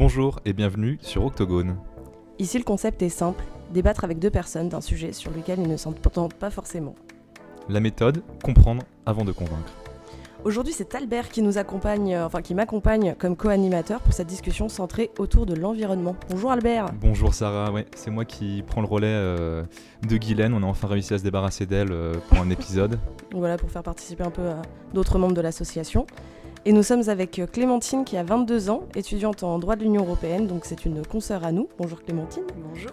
Bonjour et bienvenue sur Octogone. Ici, le concept est simple débattre avec deux personnes d'un sujet sur lequel ils ne s'entendent pas forcément. La méthode comprendre avant de convaincre. Aujourd'hui, c'est Albert qui nous accompagne, euh, enfin qui m'accompagne comme co-animateur pour cette discussion centrée autour de l'environnement. Bonjour Albert. Bonjour Sarah, ouais, c'est moi qui prends le relais euh, de Guylaine. On a enfin réussi à se débarrasser d'elle euh, pour un épisode. voilà, pour faire participer un peu d'autres membres de l'association. Et nous sommes avec Clémentine qui a 22 ans, étudiante en droit de l'Union européenne, donc c'est une consoeur à nous. Bonjour Clémentine. Bonjour.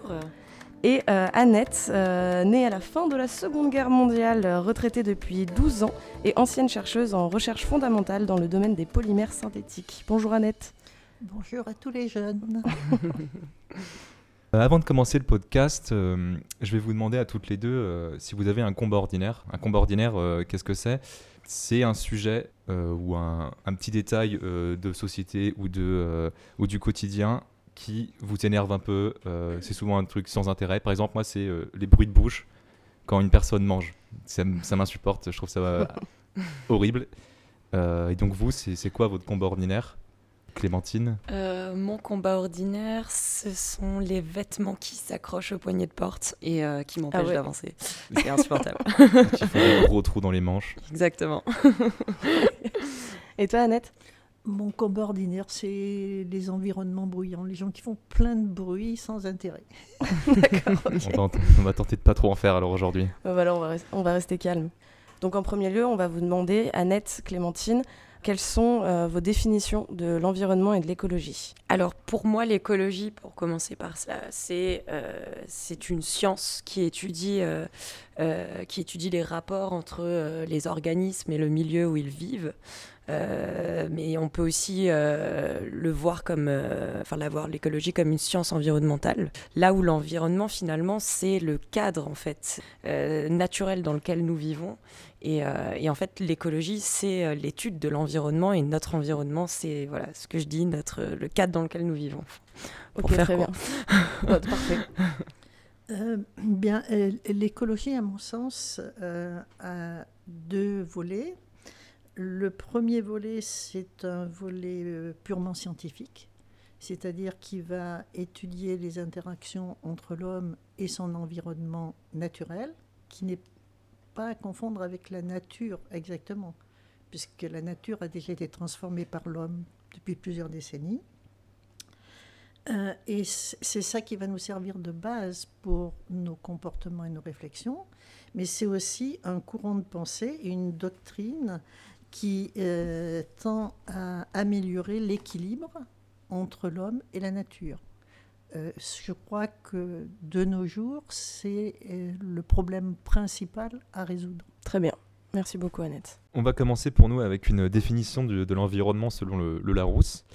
Et euh, Annette, euh, née à la fin de la Seconde Guerre mondiale, euh, retraitée depuis 12 ans et ancienne chercheuse en recherche fondamentale dans le domaine des polymères synthétiques. Bonjour Annette. Bonjour à tous les jeunes. Avant de commencer le podcast, je vais vous demander à toutes les deux si vous avez un combat ordinaire. Un combat ordinaire, qu'est-ce que c'est? C'est un sujet ou un, un, petit détail de société ou, de, ou du quotidien qui vous énerve un peu. Euh, c'est souvent un truc sans intérêt. Par exemple, moi, c'est euh, les bruits de bouche quand une personne mange. Ça, m'insupporte. Je trouve ça horrible. Euh, et donc, vous, c'est quoi votre combat ordinaire? Clémentine? Mon combat ordinaire, ce sont les vêtements qui s'accrochent au poignet de porte et qui m'empêchent ah d'avancer. C'est insupportable. qui font des gros trous dans les manches. Exactement. et toi, Annette? Mon combat ordinaire, c'est les environnements bruyants, les gens qui font plein de bruit sans intérêt. D'accord. on, va tenter de pas trop en faire alors aujourd'hui. voilà, on va, on va rester calme. Donc en premier lieu, on va vous demander, Annette, Clémentine, quelles sont euh, vos définitions de l'environnement et de l'écologie? Alors pour moi, l'écologie, pour commencer par cela, c'est euh, une science qui étudie, euh, qui étudie les rapports entre les organismes et le milieu où ils vivent. Euh, mais on peut aussi euh, le voir comme, euh, enfin, la voir l'écologie comme une science environnementale. Là où l'environnement finalement c'est le cadre en fait naturel dans lequel nous vivons. Et, et en fait l'écologie c'est l'étude de l'environnement et notre environnement c'est voilà ce que je dis notre le cadre dans lequel nous vivons. Pour faire très bien. Parfait. bien, l'écologie, à mon sens, a deux volets. Le premier volet, c'est un volet euh, purement scientifique, c'est-à-dire qui va étudier les interactions entre l'homme et son environnement naturel, qui n'est pas à confondre avec la nature exactement, puisque la nature a déjà été transformée par l'homme depuis plusieurs décennies. Euh, et c'est ça qui va nous servir de base pour nos comportements et nos réflexions, mais c'est aussi un courant de pensée une doctrine qui euh, tend à améliorer l'équilibre entre l'homme et la nature. Euh, je crois que de nos jours, c'est euh, le problème principal à résoudre. Très bien. Merci beaucoup, Annette. On va commencer pour nous avec une définition de, l'environnement selon le, Larousse.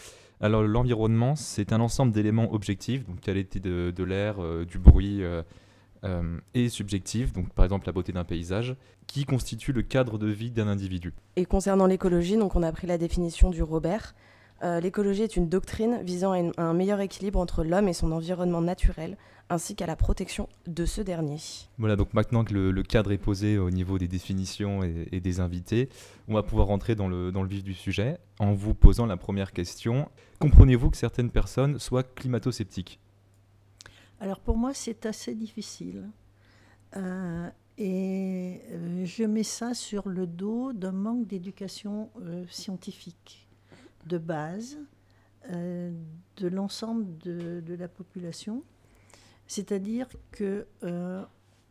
Alors, l'environnement, c'est un ensemble d'éléments objectifs, donc qualité de, de l'air, du bruit, euh, et subjective, donc par exemple la beauté d'un paysage, qui constitue le cadre de vie d'un individu. Et concernant l'écologie, donc on a pris la définition du Robert. Euh, l'écologie est une doctrine visant à, un meilleur équilibre entre l'homme et son environnement naturel, ainsi qu'à la protection de ce dernier. Voilà, donc maintenant que le, cadre est posé au niveau des définitions et, des invités, on va pouvoir rentrer dans le, dans le vif du sujet en vous posant la première question. Comprenez-vous que certaines personnes soient climato-sceptiques? Alors pour moi, c'est assez difficile. Euh, et euh, je mets ça sur le dos d'un manque d'éducation euh, scientifique de base de l'ensemble de, la population. C'est-à-dire que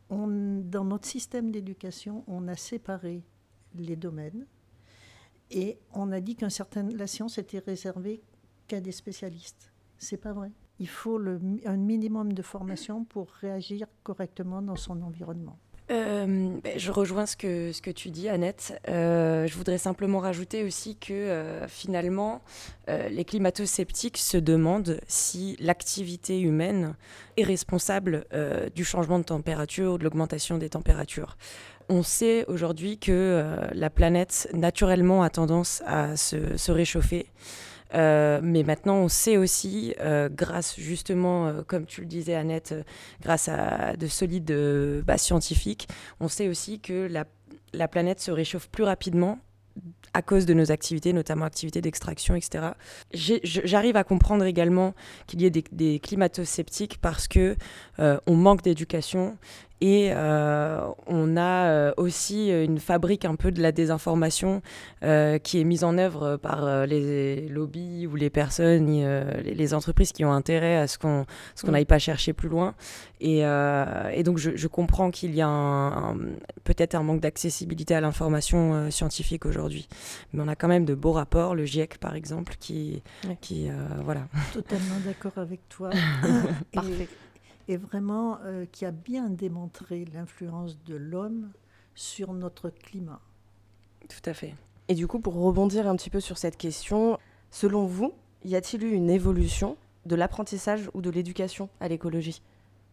dans notre système d'éducation, on a séparé les domaines et on a dit certain la science était réservée qu'à des spécialistes. C'est pas vrai il faut un minimum de formation pour réagir correctement dans son environnement. Euh, ben, je rejoins ce que, tu dis, Annette. Euh, je voudrais simplement rajouter aussi que euh, finalement, les climato-sceptiques se demandent si l'activité humaine est responsable du changement de température ou de l'augmentation des températures. On sait aujourd'hui que la planète, naturellement, a tendance à se réchauffer. Euh, mais maintenant, on sait aussi, euh, grâce justement, euh, comme tu le disais Annette, grâce à de solides bases scientifiques, on sait aussi que la, la, planète se réchauffe plus rapidement à cause de nos activités, notamment activités d'extraction, etc. J'arrive à comprendre également qu'il y ait des, des climato-sceptiques parce que on manque d'éducation et euh, on a euh, aussi une fabrique un peu de la désinformation euh, qui est mise en œuvre par les lobbies ou les personnes, les, entreprises qui ont intérêt à ce qu'on n'aille pas chercher plus loin. Et, et donc je, comprends qu'il y a peut-être un manque d'accessibilité à l'information scientifique aujourd'hui. Mais on a quand même de beaux rapports, le GIEC par exemple, qui... qui voilà. Totalement d'accord avec toi. Parfait et vraiment euh, qui a bien démontré l'influence de l'homme sur notre climat. Tout à fait. Et du coup, pour rebondir un petit peu sur cette question, selon vous, y a-t-il eu une évolution de l'apprentissage ou de l'éducation à l'écologie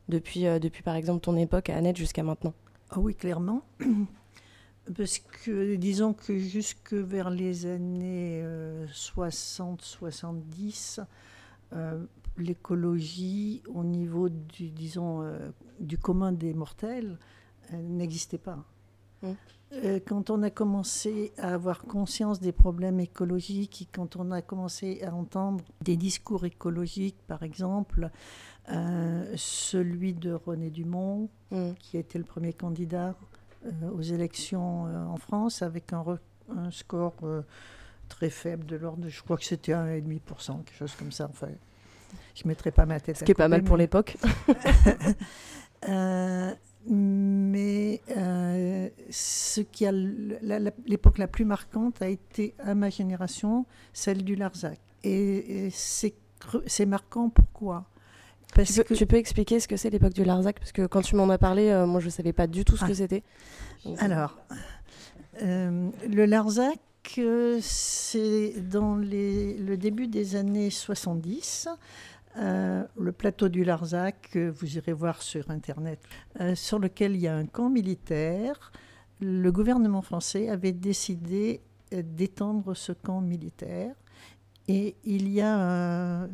depuis, euh, depuis par exemple ton époque à Annette jusqu'à maintenant? Ah oui, clairement. Parce que disons que jusque vers les années 60-70, euh, l'écologie au niveau du, disons, euh, du commun des mortels n'existait pas. Mmh. Euh, quand on a commencé à avoir conscience des problèmes écologiques, et quand on a commencé à entendre des discours écologiques, par exemple, euh, celui de René Dumont, mmh. qui a été le premier candidat aux élections en France, avec un, un score très faible de l'ordre, je crois que c'était 1,5%, quelque chose comme ça. Enfin, je ne mettrai pas ma tête. Ce qui est pas mal pour l'époque. Euh, mais euh, ce qui a l'époque la, plus marquante a été à ma génération celle du Larzac. Et, c'est marquant pourquoi? Parce tu, peux, que... tu, peux, expliquer ce que c'est l'époque du Larzac? Parce que quand tu m'en as parlé, euh, moi je ne savais pas du tout ce que ah. c'était. Alors, le Larzac, c'est dans le début des années 70. Euh, le plateau du Larzac, que vous irez voir sur Internet, euh, sur lequel il y a un camp militaire. Le gouvernement français avait décidé euh, d'étendre ce camp militaire. Et il y a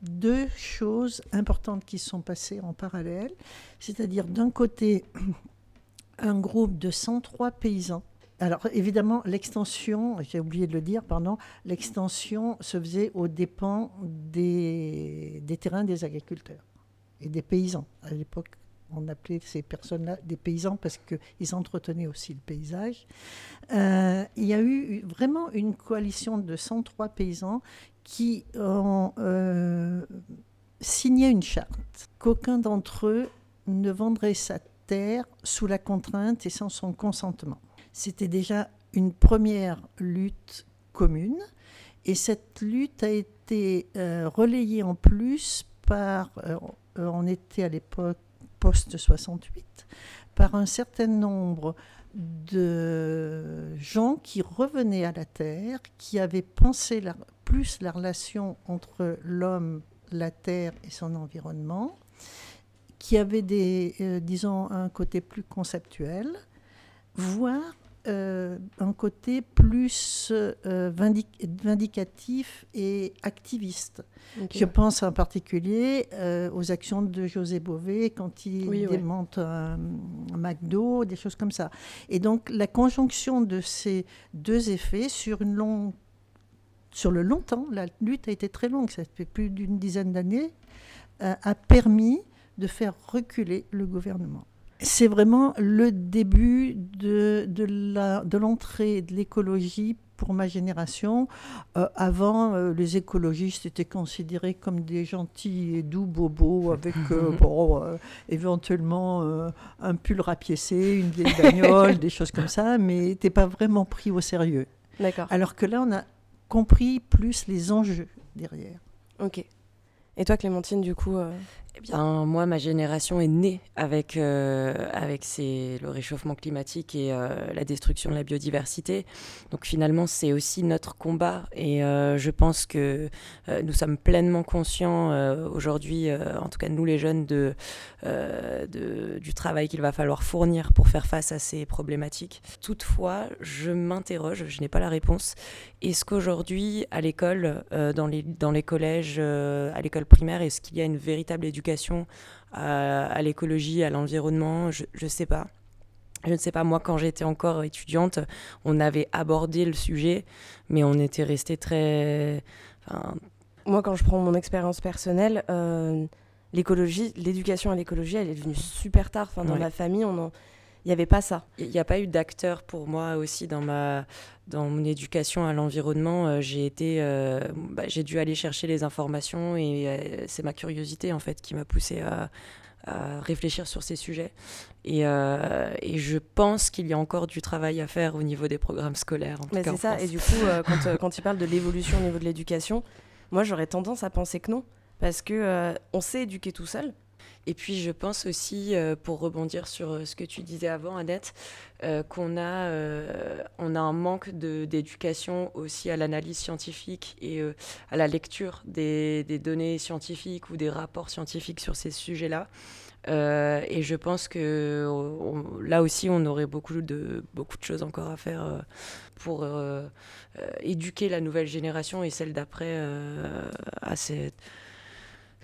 deux choses importantes qui sont passées en parallèle. C'est-à-dire, d'un côté, un groupe de 103 paysans alors évidemment, l'extension, j'ai oublié de le dire, pardon, l'extension se faisait aux dépens des, terrains des agriculteurs et des paysans. À l'époque, on appelait ces personnes-là des paysans parce qu'ils entretenaient aussi le paysage. Euh, il y a eu vraiment une coalition de 103 paysans qui ont euh, signé une charte qu'aucun d'entre eux ne vendrait sa terre sous la contrainte et sans son consentement. C'était déjà une première lutte commune. Et cette lutte a été euh, relayée en plus par, euh, on était à l'époque post-68, par un certain nombre de gens qui revenaient à la Terre, qui avaient pensé plus la relation entre l'homme, la Terre et son environnement, qui avaient des, euh, disons, un côté plus conceptuel, voire euh, un côté plus euh, vindicatif et activiste. Je pense en particulier euh, aux actions de José Bové quand il démonte un, McDo, des choses comme ça. Et donc la conjonction de ces deux effets sur une longue sur le long temps, la lutte a été très longue, ça fait plus d'une dizaine d'années, a permis de faire reculer le gouvernement c'est vraiment le début de, de l'entrée de, l'écologie pour ma génération. Euh, avant, euh, les écologistes étaient considérés comme des gentils et doux bobos avec euh, éventuellement un pull rapiécé, une vieille bagnole, des choses comme ça, mais n'étaient pas vraiment pris au sérieux. D'accord. Alors que là, on a compris plus les enjeux derrière. Ok. Et toi, Clémentine, du coup eh bien, moi, ma génération est née avec, euh, le réchauffement climatique et euh, la destruction de la biodiversité. Donc finalement, c'est aussi notre combat. Et euh, je pense que nous sommes pleinement conscients aujourd'hui, en tout cas nous les jeunes, du travail qu'il va falloir fournir pour faire face à ces problématiques. Toutefois, je m'interroge, je n'ai pas la réponse. Est-ce qu'aujourd'hui, à l'école, dans, les, dans les collèges, à l'école primaire, est-ce qu'il y a une véritable éducation à, l'écologie, à l'environnement, je ne sais pas. je ne sais pas, moi, quand j'étais encore étudiante, on avait abordé le sujet, mais on était resté très. Moi, quand je prends mon expérience personnelle, euh, l'écologie, l'éducation à l'écologie, elle est devenue super tard. Enfin, dans ma famille, on il n'y avait pas ça. Il n'y a pas eu d'acteur pour moi aussi dans ma dans mon éducation à l'environnement. Euh, j'ai été, euh, bah, j'ai dû aller chercher les informations et c'est ma curiosité en fait qui m'a poussé à, à réfléchir sur ces sujets. Et, euh, et je pense qu'il y a encore du travail à faire au niveau des programmes scolaires. Mais c'est ça, et du coup, euh, quand, euh, quand tu parles de l'évolution au niveau de l'éducation, moi j'aurais tendance à penser que non, parce que on sait éduquer tout seul, et puis je pense aussi, euh, pour rebondir sur euh, ce que tu disais avant, Annette, euh, qu'on a, on a un manque d'éducation aussi à l'analyse scientifique et à la lecture des, données scientifiques ou des rapports scientifiques sur ces sujets-là. et je pense que là aussi, on aurait beaucoup de, beaucoup de choses encore à faire pour éduquer la nouvelle génération et celle d'après à cette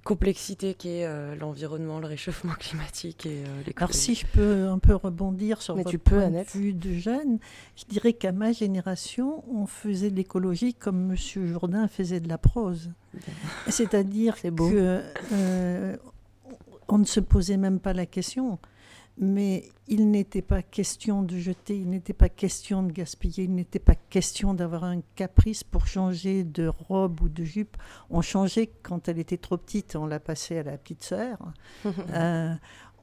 complexité qui est euh, l'environnement, le réchauffement climatique et euh, Alors si je peux un peu rebondir sur votre point de vue de jeune, je dirais qu'à ma génération, on faisait de l'écologie comme Monsieur Jourdain faisait de la prose. C'est-à-dire que euh, on ne se posait même pas la question mais il n'était pas question de jeter, il n'était pas question de gaspiller, il n'était pas question d'avoir un caprice pour changer de robe ou de jupe. On changeait quand elle était trop petite, on la passait à la petite sœur. Euh,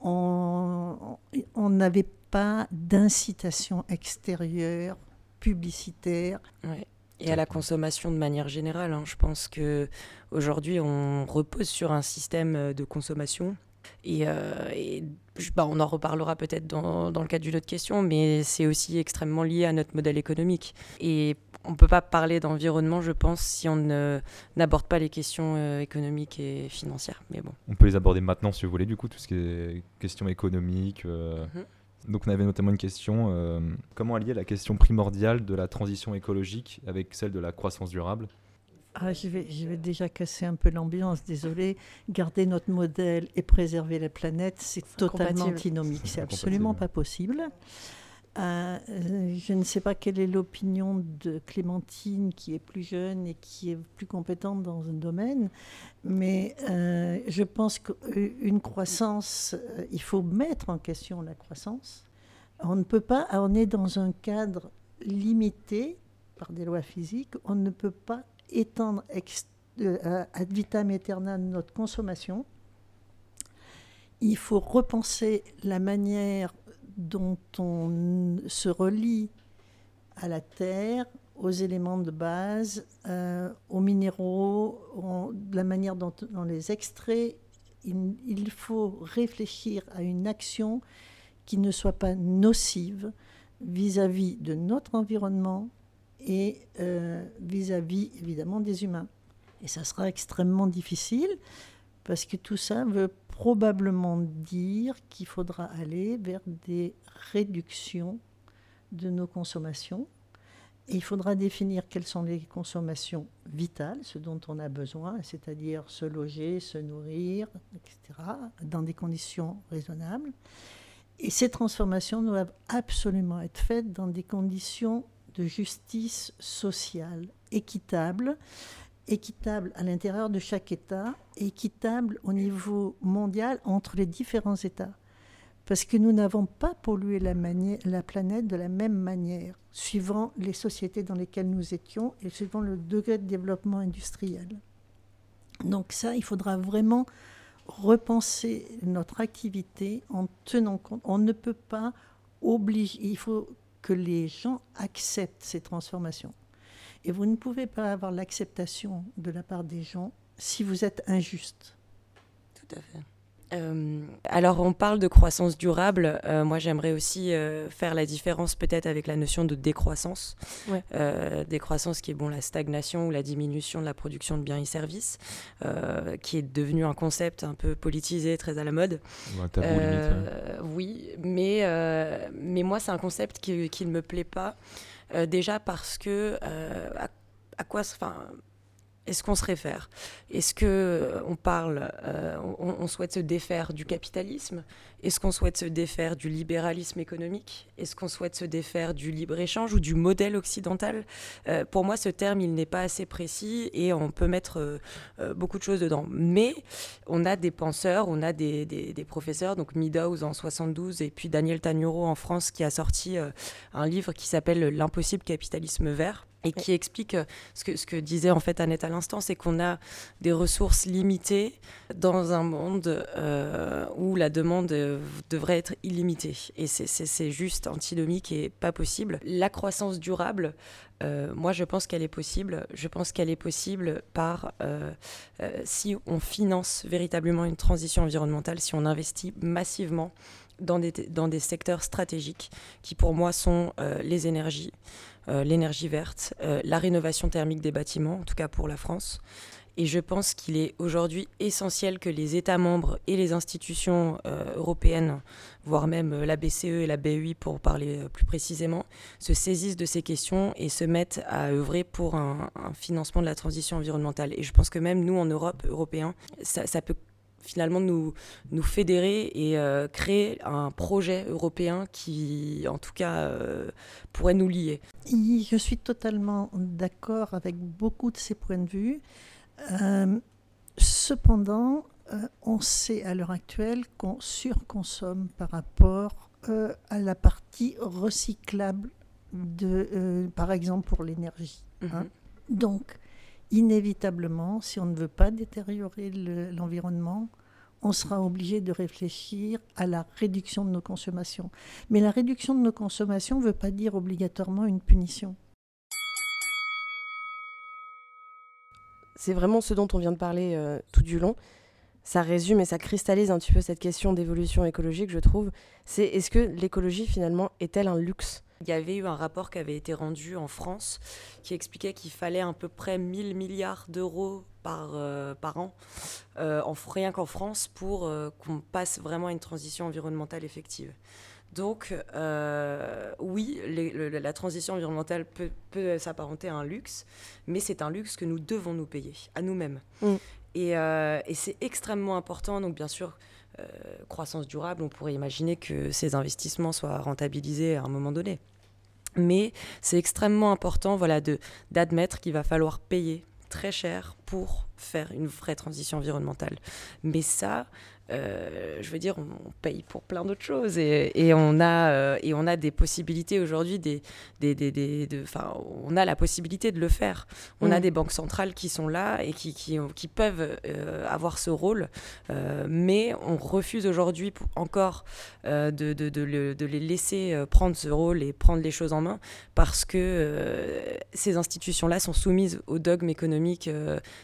on n'avait pas d'incitation extérieure, publicitaire. Et à la consommation de manière générale. Hein. Je pense que aujourd'hui, on repose sur un système de consommation et, euh, bah, on en reparlera peut-être dans, dans, le cadre d'une autre question, mais c'est aussi extrêmement lié à notre modèle économique. Et on ne peut pas parler d'environnement, je pense, si on n'aborde pas les questions euh, économiques et financières. Mais bon. On peut les aborder maintenant si vous voulez, du coup, tout ce qui est questions économiques. Euh. Mhm. Donc on avait notamment une question, comment allier la question primordiale de la transition écologique avec celle de la croissance durable? Ah, je, vais, je vais déjà casser un peu l'ambiance, désolé. Garder notre modèle et préserver la planète, c'est totalement antinomique. C'est absolument pas possible. Euh, je ne sais pas quelle est l'opinion de Clémentine, qui est plus jeune et qui est plus compétente dans un domaine, mais euh, je pense qu'une croissance, euh, il faut mettre en question la croissance. On ne peut pas, on est dans un cadre limité par des lois physiques, on ne peut pas étendre euh, ad vitam aeternam notre consommation. Il faut repenser la manière dont on se relie à la terre, aux éléments de base, euh, aux minéraux, la manière dont on les extrait. Il, faut réfléchir à une action qui ne soit pas nocive vis à -vis de notre environnement, et euh, vis-à-vis évidemment des humains. Et ça sera extrêmement difficile parce que tout ça veut probablement dire qu'il faudra aller vers des réductions de nos consommations. Et il faudra définir quelles sont les consommations vitales, ce dont on a besoin, c'est-à-dire se loger, se nourrir, etc., dans des conditions raisonnables. Et ces transformations doivent absolument être faites dans des conditions de justice sociale équitable, équitable à l'intérieur de chaque État, équitable au niveau mondial entre les différents États. Parce que nous n'avons pas pollué la, la, planète de la même manière, suivant les sociétés dans lesquelles nous étions et suivant le degré de développement industriel. Donc ça, il faudra vraiment repenser notre activité en tenant compte. On ne peut pas obliger, que les gens acceptent ces transformations. Et vous ne pouvez pas avoir l'acceptation de la part des gens si vous êtes injuste. Tout à fait. Euh, alors on parle de croissance durable. Euh, moi j'aimerais aussi euh, faire la différence peut-être avec la notion de décroissance. décroissance qui est bon la stagnation ou la diminution de la production de biens et services, qui est devenu un concept un peu politisé, très à la mode. Oui, mais, mais moi c'est un concept qui, qui, ne me plaît pas. déjà parce que à, à quoi... Enfin, Est-ce qu'on se réfère? Est-ce que on parle, on, souhaite se défaire du capitalisme? Est-ce qu'on souhaite se défaire du libéralisme économique? Est-ce qu'on souhaite se défaire du libre-échange ou du modèle occidental? Pour moi, ce terme, il n'est pas assez précis et on peut mettre beaucoup de choses dedans. Mais on a des penseurs, on a des, professeurs, donc Meadows en 72 et puis Daniel Tagnuro en France qui a sorti un livre qui s'appelle L'impossible capitalisme vert et qui explique euh, ce que, ce que disait en fait Annette à l'instant, c'est qu'on a des ressources limitées dans un monde euh, où la demande euh, devrait être illimitée. Et c'est juste antinomique et pas possible. La croissance durable, moi je pense qu'elle est possible. Je pense qu'elle est possible par si on finance véritablement une transition environnementale, si on investit massivement dans des, secteurs stratégiques qui pour moi sont les énergies. Euh, l'énergie verte, euh, la rénovation thermique des bâtiments, en tout cas pour la France. Et je pense qu'il est aujourd'hui essentiel que les États membres et les institutions euh, européennes, voire même la BCE et la BEI pour parler plus précisément, se saisissent de ces questions et se mettent à œuvrer pour un, financement de la transition environnementale. Et je pense que même nous, en Europe, Européens, ça peut finalement nous, nous fédérer et euh, créer un projet européen qui, en tout cas, euh, pourrait nous lier. Je suis totalement d'accord avec beaucoup de ces points de vue. Euh, cependant, on sait à l'heure actuelle qu'on surconsomme par rapport à la partie recyclable, de, par exemple pour l'énergie. Hein. Mhm. Donc, inévitablement, si on ne veut pas détériorer l'environnement, on sera obligé de réfléchir à la réduction de nos consommations. Mais la réduction de nos consommations ne veut pas dire obligatoirement une punition. C'est vraiment ce dont on vient de parler euh, tout du long. Ça résume et ça cristallise un petit peu cette question d'évolution écologique, je trouve. C'est est-ce que l'écologie finalement est-elle un luxe? Il y avait eu un rapport qui avait été rendu en France qui expliquait qu'il fallait à peu près 1000 milliards d'euros par, euh, par an, euh, en, rien qu'en France, pour euh, qu'on passe vraiment à une transition environnementale effective. Donc, oui, la transition environnementale peut, s'apparenter à un luxe, mais c'est un luxe que nous devons nous payer, à nous-mêmes. Mm. Et, et c'est extrêmement important, donc bien sûr, euh, croissance durable, on pourrait imaginer que ces investissements soient rentabilisés à un moment donné. Mais c'est extrêmement important voilà, d'admettre qu'il va falloir payer très cher pour faire une vraie transition environnementale. Mais ça, euh, je veux dire, on, paye pour plein d'autres choses et, et, on a, euh, et on a des possibilités aujourd'hui, des, des, des, des de, on a la possibilité de le faire. On a mm. des banques centrales qui sont là et qui, qui, qui peuvent euh, avoir ce rôle, mais on refuse aujourd'hui encore de, de, de, de, les laisser prendre ce rôle et prendre les choses en main parce que ces institutions-là sont soumises aux dogmes économiques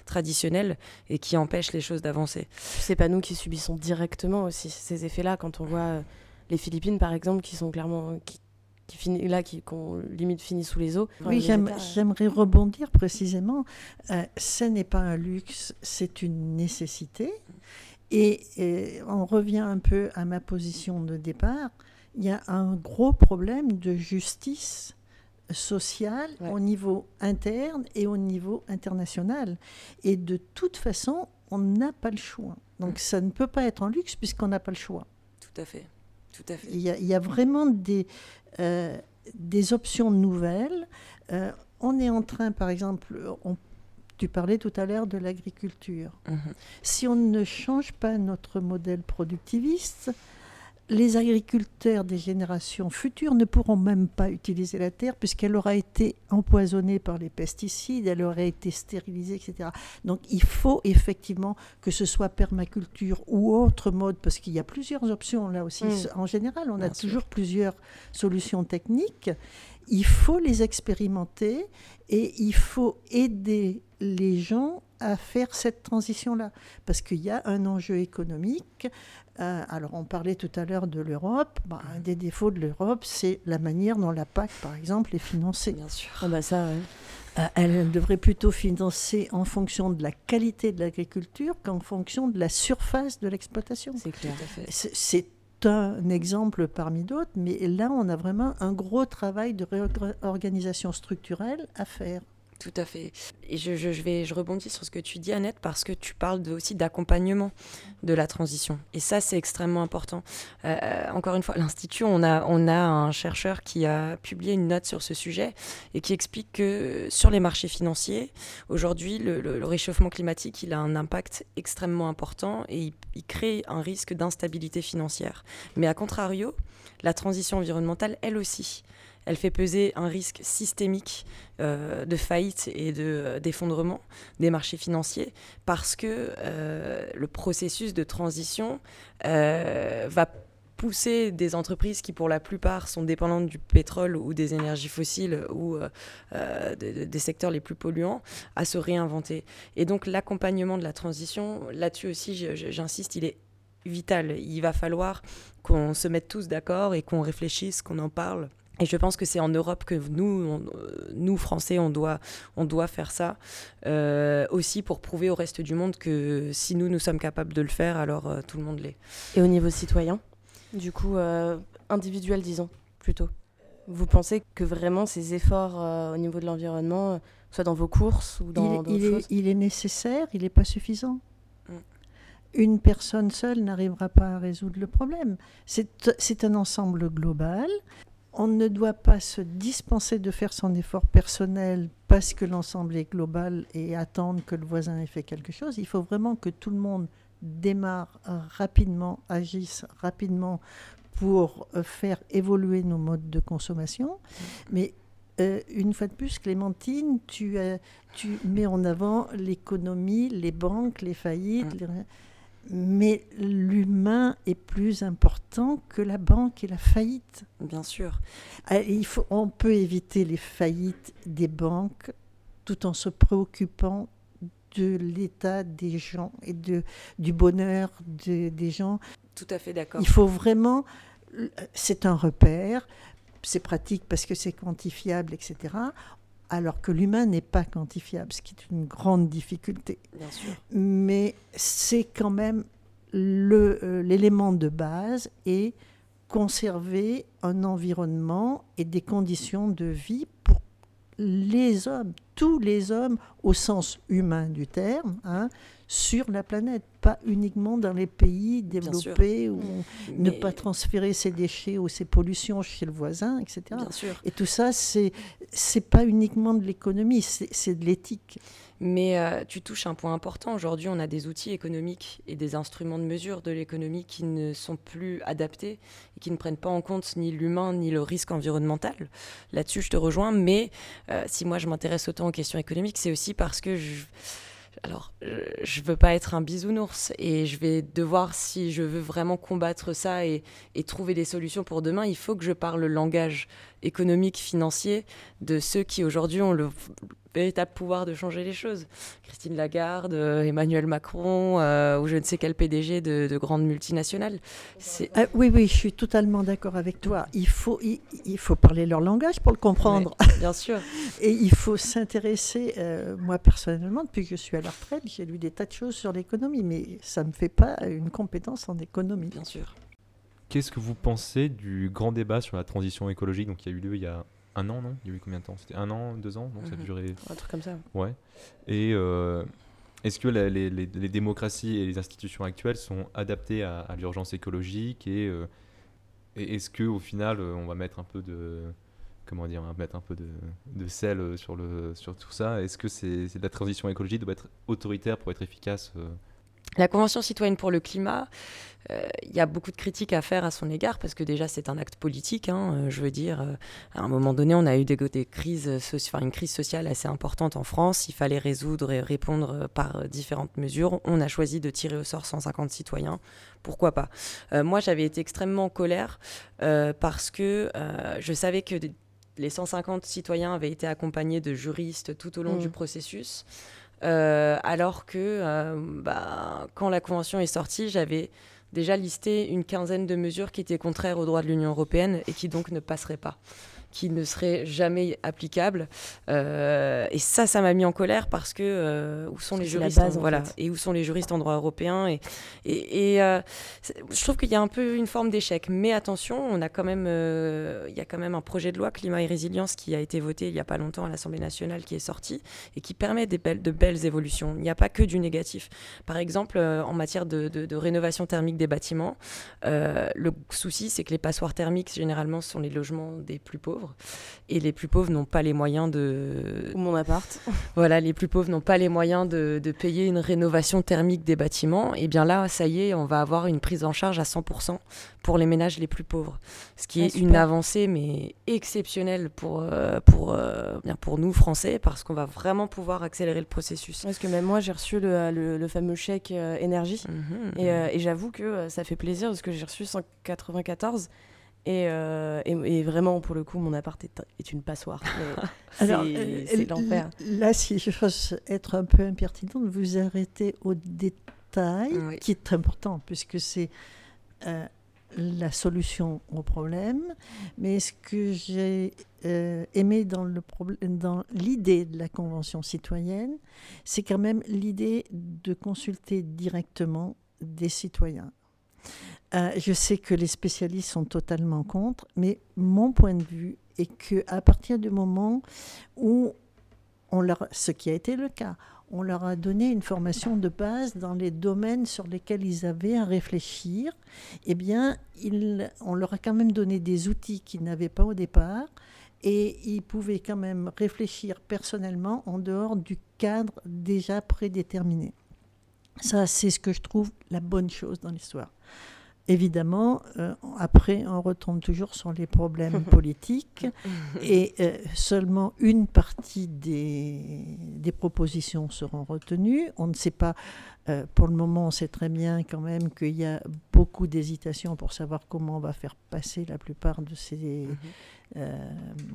traditionnels et qui empêchent les choses d'avancer. C'est pas nous qui subissons directement aussi ces effets-là quand on voit euh, les Philippines par exemple qui sont clairement qui, qui là qui qu'on limite fini sous les eaux. oui, j'aimerais rebondir précisément. Euh, ce n'est pas un luxe, c'est une nécessité. Et, on revient un peu à ma position de départ. Il y a un gros problème de justice sociale au niveau interne et au niveau international. Et de toute façon, on n'a pas le choix. Donc ça ne peut pas être en luxe puisqu'on n'a pas le choix. Tout à fait. Tout à fait. Il y a, vraiment des, euh, des options nouvelles. Euh, on est en train, par exemple, on, tu parlais tout à l'heure de l'agriculture. Mhm. Si on ne change pas notre modèle productiviste, les agriculteurs des générations futures ne pourront même pas utiliser la terre puisqu'elle aura été empoisonnée par les pesticides, elle aurait été stérilisée, etc. Donc il faut effectivement que ce soit permaculture ou autre mode, parce qu'il y a plusieurs options là aussi. Mm. En général, on a toujours plusieurs solutions techniques. Il faut les expérimenter et il faut aider les gens à faire cette transition-là, parce qu'il y a un enjeu économique. Euh, alors, on parlait tout à l'heure de l'Europe. Bah, un des défauts de l'Europe, c'est la manière dont la PAC, par exemple, est financée. Bien sûr. Ah bah ça, euh, elle devrait plutôt financer en fonction de la qualité de l'agriculture qu'en fonction de la surface de l'exploitation. C'est clair. C'est un exemple parmi d'autres, mais là, on a vraiment un gros travail de réorganisation structurelle à faire. Tout à fait. Et je, vais, je rebondis sur ce que tu dis, Annette, parce que tu parles aussi d'accompagnement de la transition. Et ça, c'est extrêmement important. Euh, encore une fois, l'Institut, on a, on a un chercheur qui a publié une note sur ce sujet et qui explique que sur les marchés financiers, aujourd'hui, le, réchauffement climatique, il a un impact extrêmement important et il crée un risque d'instabilité financière. Mais à contrario, la transition environnementale, elle aussi, elle fait peser un risque systémique euh, de faillite et euh, d'effondrement des marchés financiers parce que euh, le processus de transition va pousser des entreprises qui pour la plupart sont dépendantes du pétrole ou des énergies fossiles ou des secteurs les plus polluants à se réinventer. Et donc l'accompagnement de la transition, là-dessus aussi j'insiste, il est vital. Il va falloir qu'on se mette tous d'accord et qu'on réfléchisse, qu'on en parle et je pense que c'est en Europe que nous, nous Français, on doit, on doit faire ça euh, aussi pour prouver au reste du monde que si nous, nous sommes capables de le faire, alors euh, tout le monde l'est. Et au niveau citoyen, du coup, euh, individuel, disons, plutôt. Vous pensez que vraiment ces efforts au niveau de l'environnement, soit dans vos courses ou dans d'autres choses? Il est nécessaire, il n'est pas suffisant. Mm. Une personne seule n'arrivera pas à résoudre le problème. C'est un ensemble global on ne doit pas se dispenser de faire son effort personnel parce que l'ensemble est global et attendre que le voisin ait fait quelque chose. Il faut vraiment que tout le monde démarre rapidement, agisse rapidement pour euh, faire évoluer nos modes de consommation. Mais euh, une fois de plus, Clémentine, tu, tu mets en avant l'économie, les banques, les faillites. Mmh mais l'humain est plus important que la banque et la faillite. Bien sûr. Ah, il faut, on peut éviter les faillites des banques tout en se préoccupant de l'état des gens et de, du bonheur des gens. Tout à fait d'accord. Il faut vraiment, c'est un repère, c'est pratique parce que c'est quantifiable, etc alors que l'humain n'est pas quantifiable, ce qui est une grande difficulté. Bien sûr. Mais c'est quand même euh, l'élément de base et conserver un environnement et des conditions de vie pour les hommes, tous les hommes au sens humain du terme, hein, sur la planète, pas uniquement dans les pays développés ou ne pas transférer ses déchets ou ses pollutions chez le voisin, etc. Bien sûr. Et tout ça, c'est c'est pas uniquement de l'économie, c'est de l'éthique. Mais euh, tu touches un point important. Aujourd'hui, on a des outils économiques et des instruments de mesure de l'économie qui ne sont plus adaptés et qui ne prennent pas en compte ni l'humain ni le risque environnemental. Là-dessus, je te rejoins. Mais euh, si moi, je m'intéresse autant aux questions économiques, c'est aussi parce que je alors, je veux pas être un bisounours et je vais devoir, si je veux vraiment combattre ça et, et, trouver des solutions pour demain, il faut que je parle le langage économique, financier de ceux qui aujourd'hui ont le véritable pouvoir de changer les choses. Christine Lagarde, euh, Emmanuel Macron, euh, ou je ne sais quel PDG de, grandes multinationales. Euh, oui, oui, je suis totalement d'accord avec toi. Il faut, il, faut parler leur langage pour le comprendre. bien sûr. Et il faut s'intéresser, moi personnellement, depuis que je suis à la retraite, j'ai lu des tas de choses sur l'économie, mais ça ne me fait pas une compétence en économie. Bien sûr. Qu'est-ce que vous pensez du grand débat sur la transition écologique donc, qui a eu lieu il y a un an, non? Il y a eu combien de temps? C'était un an, deux ans? Donc ça a mhm. duré. Un truc comme ça. Ouais. Et euh, est-ce que les, les, démocraties et les institutions actuelles sont adaptées à, l'urgence écologique et, euh, et est-ce que au final euh, on va mettre un peu de comment dire, on va mettre un peu de, de sel sur le sur tout ça? Est-ce que c'est la transition écologique doit être autoritaire pour être efficace la Convention citoyenne pour le climat, il euh, y a beaucoup de critiques à faire à son égard parce que déjà c'est un acte politique. Hein, euh, je veux dire, euh, à un moment donné, on a eu des, des crises, enfin, une crise sociale assez importante en France. Il fallait résoudre et répondre par différentes mesures. On a choisi de tirer au sort 150 citoyens. Pourquoi pas? Moi, j'avais été extrêmement en colère parce que je savais que les 150 citoyens avaient été accompagnés de juristes tout au long du mmh. processus. Euh, alors que euh, bah, quand la convention est sortie, j'avais déjà listé une quinzaine de mesures qui étaient contraires aux droits de l'Union européenne et qui donc ne passeraient pas. Qui ne serait jamais applicable. Euh, et ça, ça m'a mis en colère parce que euh, où sont les juristes base, en, voilà et où sont les juristes en droit européen et et, euh, je trouve qu'il y a un peu une forme d'échec. Mais attention, on a quand même il y a quand même un projet de loi climat et résilience qui a été voté il y a pas longtemps à l'Assemblée nationale qui est sorti et qui permet des belles, de belles évolutions. Il n'y a pas que du négatif. Par exemple, en matière de, de, de rénovation thermique des bâtiments, le souci c'est que les passoires thermiques généralement sont les logements des plus pauvres et les plus pauvres n'ont pas les moyens de... Ou mon appart. Voilà, les plus pauvres n'ont pas les moyens de, de, payer une rénovation thermique des bâtiments. Et bien là, ça y est, on va avoir une prise en charge à 100% pour les ménages les plus pauvres. Ce qui Ah, est une avancée, mais exceptionnelle pour, euh, pour, euh, bien pour nous, Français, parce qu'on va vraiment pouvoir accélérer le processus. Parce que même moi, j'ai reçu le, le- le fameux chèque euh, énergie. Mhm. Et, et j'avoue que ça fait plaisir parce que j'ai reçu 194. Et, euh, et, et vraiment, pour le coup, mon appart est, est une passoire. C'est- euh, l'enfer. Là, si je veux être un peu impertinente, vous arrêtez au détail, Oui. qui est important, puisque c'est euh, la solution au problème. Mais ce que j'ai euh, aimé dans l'idée de la Convention citoyenne, c'est quand même l'idée de consulter directement des citoyens. Euh, je sais que les spécialistes sont totalement contre, mais mon point de vue est que à partir du moment où on leur, ce qui a été le cas, on leur a donné une formation de base dans les domaines sur lesquels ils avaient à réfléchir, eh bien, on leur a quand même donné des outils qu'ils n'avaient pas au départ, et ils pouvaient quand même réfléchir personnellement en dehors du cadre déjà prédéterminé. Ça, c'est ce que je trouve la bonne chose dans l'histoire. Évidemment, euh, après, on retombe toujours sur les problèmes politiques et euh, seulement une partie des, des propositions seront retenues. On ne sait pas, euh, pour le moment, on sait très bien quand même qu'il y a beaucoup d'hésitation pour savoir comment on va faire passer la plupart de ces Mhm. Euh,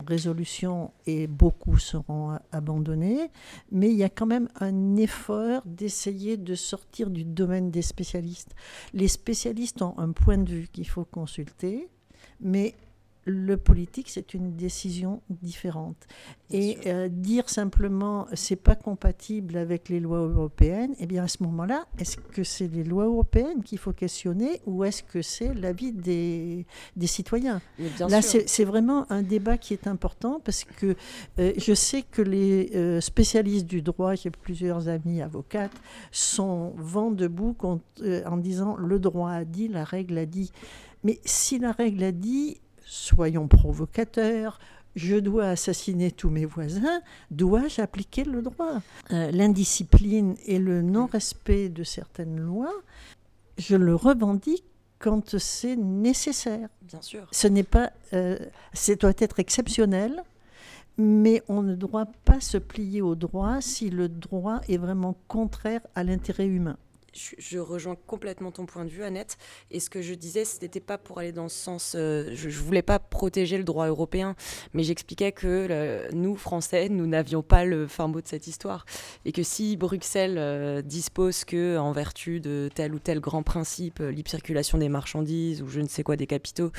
résolutions et beaucoup seront a- abandonnées. Mais il y a quand même un effort d'essayer de sortir du domaine des spécialistes. Les spécialistes ont un point de vue qu'il faut consulter, mais le politique, c'est une décision différente. Et euh, dire simplement c'est pas compatible avec les lois européennes, eh bien à ce moment-là, est-ce que c'est les lois européennes qu'il faut questionner ou est-ce que c'est l'avis des, des citoyens? Là, c'est c'est vraiment un débat qui est important parce que euh, je sais que les euh, spécialistes du droit, j'ai plusieurs amis avocates, sont vent debout contre- en disant le droit a dit, la règle a dit. Mais si la règle a dit, soyons provocateurs, je dois assassiner tous mes voisins, dois-je appliquer le droit? Euh, L'indiscipline et le non-respect de certaines lois, je le revendique quand c'est nécessaire Bien sûr. ce n'est pas, euh, ça doit être exceptionnel, mais on ne doit pas se plier au droit si le droit est vraiment contraire à l'intérêt humain. Je, rejoins complètement ton point de vue, Annette. Et ce que je disais, ce n'était pas pour aller dans ce sens. euh, je ne voulais pas protéger le droit européen, mais j'expliquais que nous, Français, nous n'avions pas le fin mot de cette histoire. Et que si Bruxelles euh, dispose que, en vertu de tel ou tel grand principe, euh, libre circulation des marchandises ou je ne sais quoi des capitaux,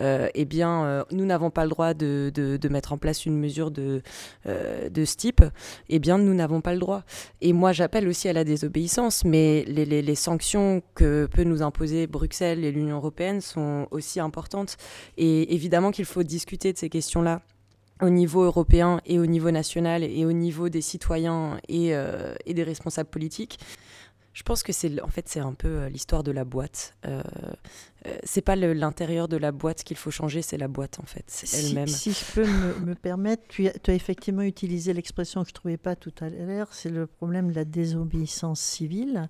euh, eh bien, nous n'avons pas le droit de, de- mettre en place une mesure de, de ce type, eh bien, nous n'avons pas le droit. Et moi, j'appelle aussi à la désobéissance, mais les- sanctions que peut nous imposer Bruxelles et l'Union européenne sont aussi importantes. Et évidemment qu'il faut discuter de ces questions-là au niveau européen et au niveau national et au niveau des citoyens et, euh, et des responsables politiques. Je pense que c'est en fait c'est un peu euh, l'histoire de la boîte. Euh, euh, c'est pas l'intérieur de la boîte qu'il faut changer, c'est la boîte en fait, Si, elle-même. si je peux me, me permettre, tu as, tu as effectivement utilisé l'expression que je ne trouvais pas tout à l'heure, c'est le problème de la désobéissance civile.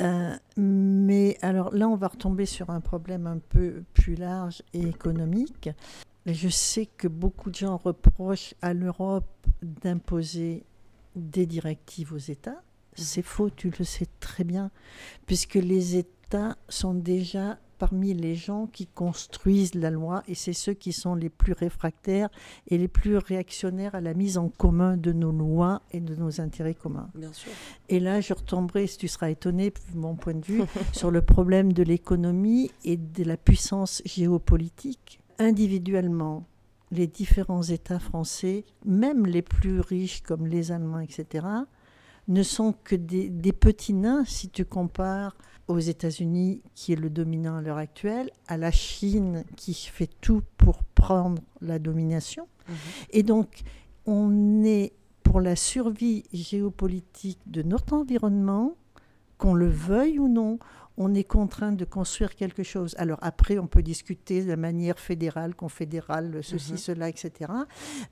Euh, mais alors là, on va retomber sur un problème un peu plus large et économique. Je sais que beaucoup de gens reprochent à l'Europe d'imposer des directives aux États. C'est faux, tu le sais très bien, puisque les États sont déjà parmi les gens qui construisent la loi et c'est ceux qui sont les plus réfractaires et les plus réactionnaires à la mise en commun de nos lois et de nos intérêts communs. Bien sûr. Et là, je retomberai, si tu seras étonné, de mon point de vue, sur le problème de l'économie et de la puissance géopolitique. Individuellement, les différents États français, même les plus riches comme les Allemands, etc., ne sont que des, petits nains si tu compares aux États-Unis, qui est le dominant à l'heure actuelle, à la Chine, qui fait tout pour prendre la domination. Mhm. Et donc, on est pour la survie géopolitique de notre environnement, qu'on le veuille ou non, on est contraint de construire quelque chose. Alors après, on peut discuter de la manière fédérale, confédérale, ceci, mhm. cela, etc.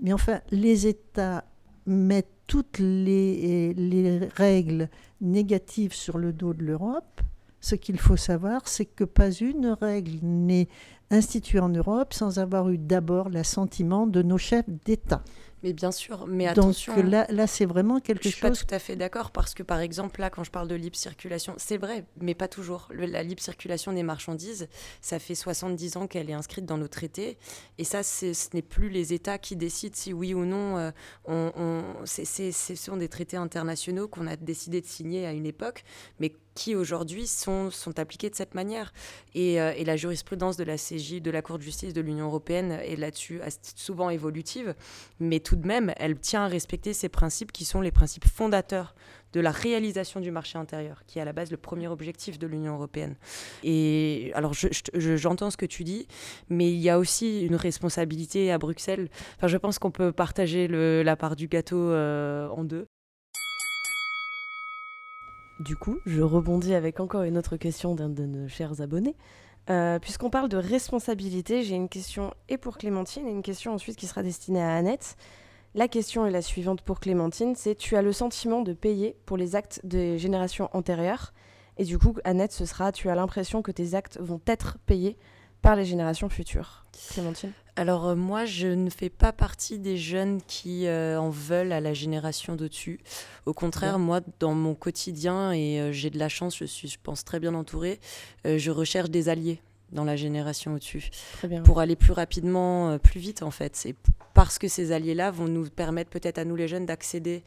Mais enfin, les États mettent toutes les, les règles négatives sur le dos de l'Europe. Ce qu'il faut savoir, c'est que pas une règle n'est instituée en Europe sans avoir eu d'abord l'assentiment de nos chefs d'État. Mais bien sûr, mais attention. Donc là, là c'est vraiment quelque chose. Je suis pas tout à fait d'accord parce que par exemple là, quand je parle de libre circulation, c'est vrai, mais pas toujours. la libre circulation des marchandises, ça fait 70 ans qu'elle est inscrite dans nos traités, et ça, ce n'est plus les États qui décident si oui ou non. Euh, on, on ce sont des traités internationaux qu'on a décidé de signer à une époque, mais qui aujourd'hui sont, sont appliqués de cette manière. Et, euh, et, la jurisprudence de la CJ, de la Cour de justice de l'Union européenne est là-dessus souvent évolutive, mais tout de même, elle tient à respecter ces principes qui sont les principes fondateurs de la réalisation du marché intérieur, qui est à la base le premier objectif de l'Union européenne. Et alors, j'entends ce que tu dis, mais il y a aussi une responsabilité à Bruxelles. Enfin, je pense qu'on peut partager la part du gâteau euh, en deux. Du coup, je rebondis avec encore une autre question d'un de nos chers abonnés. Euh, puisqu'on parle de responsabilité, j'ai une question et pour Clémentine et une question ensuite qui sera destinée à Annette. La question est la suivante pour Clémentine, c'est tu as le sentiment de payer pour les actes des générations antérieures? Et du coup Annette ce sera tu as l'impression que tes actes vont être payés par les générations futures? Clémentine alors euh, moi, je ne fais pas partie des jeunes qui euh, en veulent à la génération d'au-dessus. Au contraire, moi, dans mon quotidien, et euh, j'ai de la chance, je suis, je pense, très bien entourée, je recherche des alliés dans la génération au-dessus. Pour aller plus rapidement, plus vite en fait. C'est parce que ces alliés-là vont nous permettre peut-être à nous les jeunes d'accéder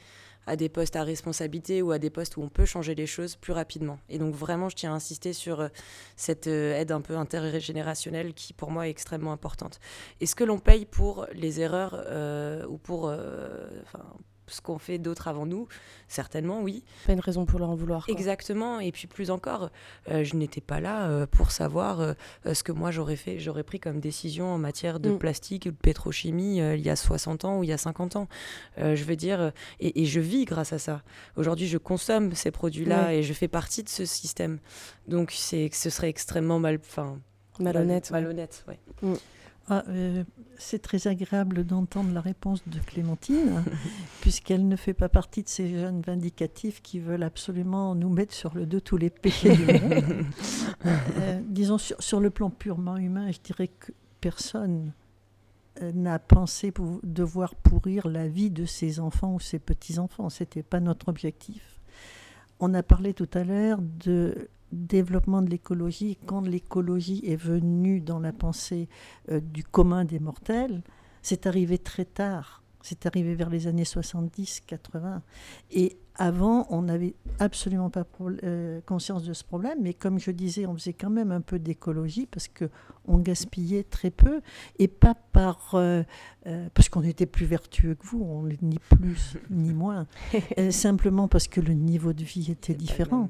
à des postes à responsabilité ou à des postes où on peut changer les choses plus rapidement. Et donc vraiment, je tiens à insister sur euh, cette euh, aide un peu intergénérationnelle qui pour moi est extrêmement importante. Est-ce que l'on paye pour les erreurs euh, ou pour, ce qu'ont fait d'autres avant nous Certainement, oui. Pas une raison pour leur en vouloir. Exactement. Et puis plus encore, euh, je n'étais pas là euh, pour savoir euh, ce que moi j'aurais fait, j'aurais pris comme décision en matière de mm. plastique ou de pétrochimie il y a 60 ans ou il y a 50 ans. je veux dire, et, je vis grâce à ça. Aujourd'hui, je consomme ces produits-là et je fais partie de ce système. Donc, c'est, ce serait extrêmement mal, enfin, malhonnête. Malhonnête, ouais. Mm. Ah, euh, c'est très agréable d'entendre la réponse de Clémentine, puisqu'elle ne fait pas partie de ces jeunes vindicatifs qui veulent absolument nous mettre sur le dos tous les péchés du monde. Euh, disons, sur, le plan purement humain, je dirais que personne euh, n'a pensé pour devoir pourrir la vie de ses enfants ou ses petits-enfants. Ce n'était pas notre objectif. On a parlé tout à l'heure de développement de l'écologie, quand l'écologie est venue dans la pensée euh, du commun des mortels, c'est arrivé très tard. C'est arrivé vers les années 70-80. Et avant, on n'avait absolument pas euh, conscience de ce problème, mais comme je disais, on faisait quand même un peu d'écologie parce que on gaspillait très peu et pas par euh, euh, parce qu'on était plus vertueux que vous, on ni plus ni moins, simplement parce que le niveau de vie était différent.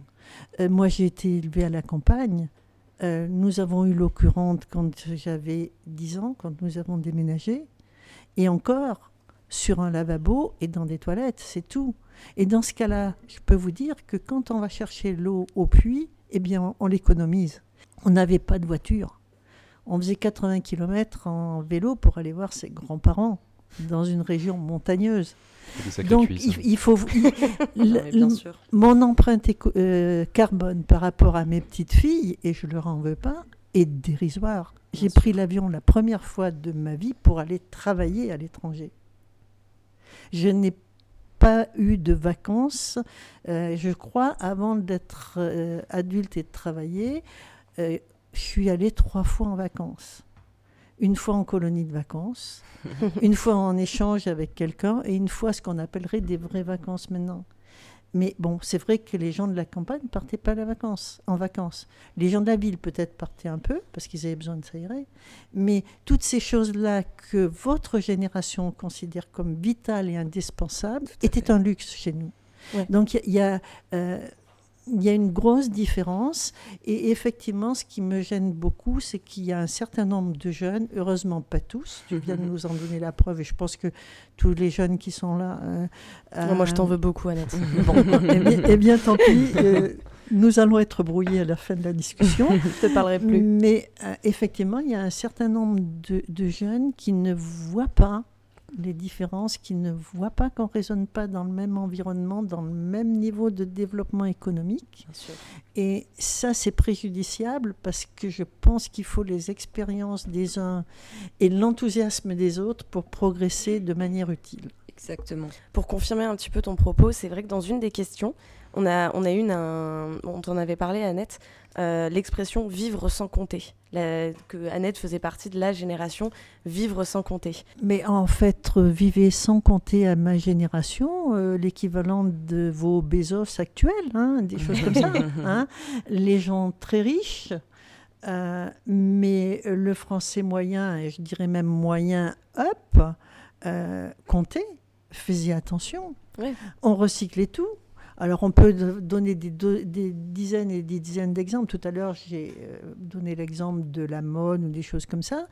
moi, j'ai été élevée à la campagne. nous avons eu l'eau courante quand j'avais 10 ans, quand nous avons déménagé, et encore sur un lavabo et dans des toilettes, c'est tout. Et dans ce cas-là, je peux vous dire que quand on va chercher l'eau au puits, eh bien, on l'économise. On n'avait pas de voiture. On faisait 80 km en vélo pour aller voir ses grands-parents dans une région montagneuse. Donc il, faut mon empreinte euh, carbone par rapport à mes petites filles et je leur en veux pas est dérisoire. J'ai pris l'avion la première fois de ma vie pour aller travailler à l'étranger. Je n'ai pas eu de vacances, euh, je crois, avant d'être euh, adulte et de travailler. Euh, je suis allée trois fois en vacances. Une fois en colonie de vacances, une fois en échange avec quelqu'un et une fois ce qu'on appellerait des vraies vacances maintenant. Mais bon, c'est vrai que les gens de la campagne ne partaient pas la vacances, en vacances. Les gens de la ville peut-être partaient un peu parce qu'ils avaient besoin de s'aérer. Mais toutes ces choses-là que votre génération considère comme vitales et indispensables étaient un luxe chez nous. Ouais. Donc il y, a, euh, il y a une grosse différence. Et effectivement, ce qui me gêne beaucoup, c'est qu'il y a un certain nombre de jeunes, heureusement pas tous, tu viens de nous en donner la preuve, et je pense que tous les jeunes qui sont là... euh, Non, moi, je t'en euh, veux beaucoup, Annette. Bon, eh bien, eh bien, tant pis. euh, nous allons être brouillés à la fin de la discussion. je te parlerai plus. Mais euh, effectivement, il y a un certain nombre de, de jeunes qui ne voient pas les différences, qui ne voient pas qu'on ne raisonne pas dans le même environnement, dans le même niveau de développement économique. Bien sûr. Et ça, c'est préjudiciable parce que je pense qu'il faut les expériences des uns et l'enthousiasme des autres pour progresser de manière utile. Exactement. Pour confirmer un petit peu ton propos, c'est vrai que dans une des questions, on a, on a une, un, on t'en avait parlé, Annette, euh, l'expression vivre sans compter. La- que Annette faisait partie de la génération vivre sans compter. Mais en fait, euh, vivez sans compter à ma génération, euh, l'équivalent de vos Bezos actuels, hein, des choses comme ça. hein. Les gens très riches, euh, mais le français moyen, et je dirais même moyen up, euh, comptez, faisiez attention. Ouais. On recyclait tout. Alors on peut do- donner des, dizaines et des dizaines d'exemples. Tout à l'heure, j'ai euh, donné l'exemple de la mode ou des choses comme ça.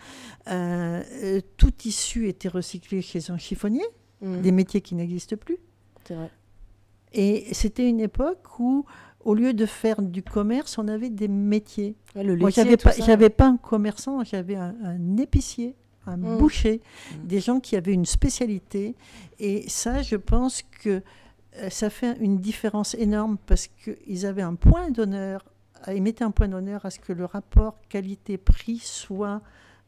Euh, euh, tout tissu était recyclé chez un chiffonnier, Mhm. des métiers qui n'existent plus. C'est vrai. Et c'était une époque où, au lieu de faire du commerce, on avait des métiers. Ouais, le Moi, j'avais pas, j'avais pas un commerçant, j'avais un, un épicier, un Mm. boucher, Mm. des gens qui avaient une spécialité. Et ça, je pense que ça fait une différence énorme parce qu'ils avaient un point d'honneur, euh, ils mettaient un point d'honneur à ce que le rapport qualité-prix soit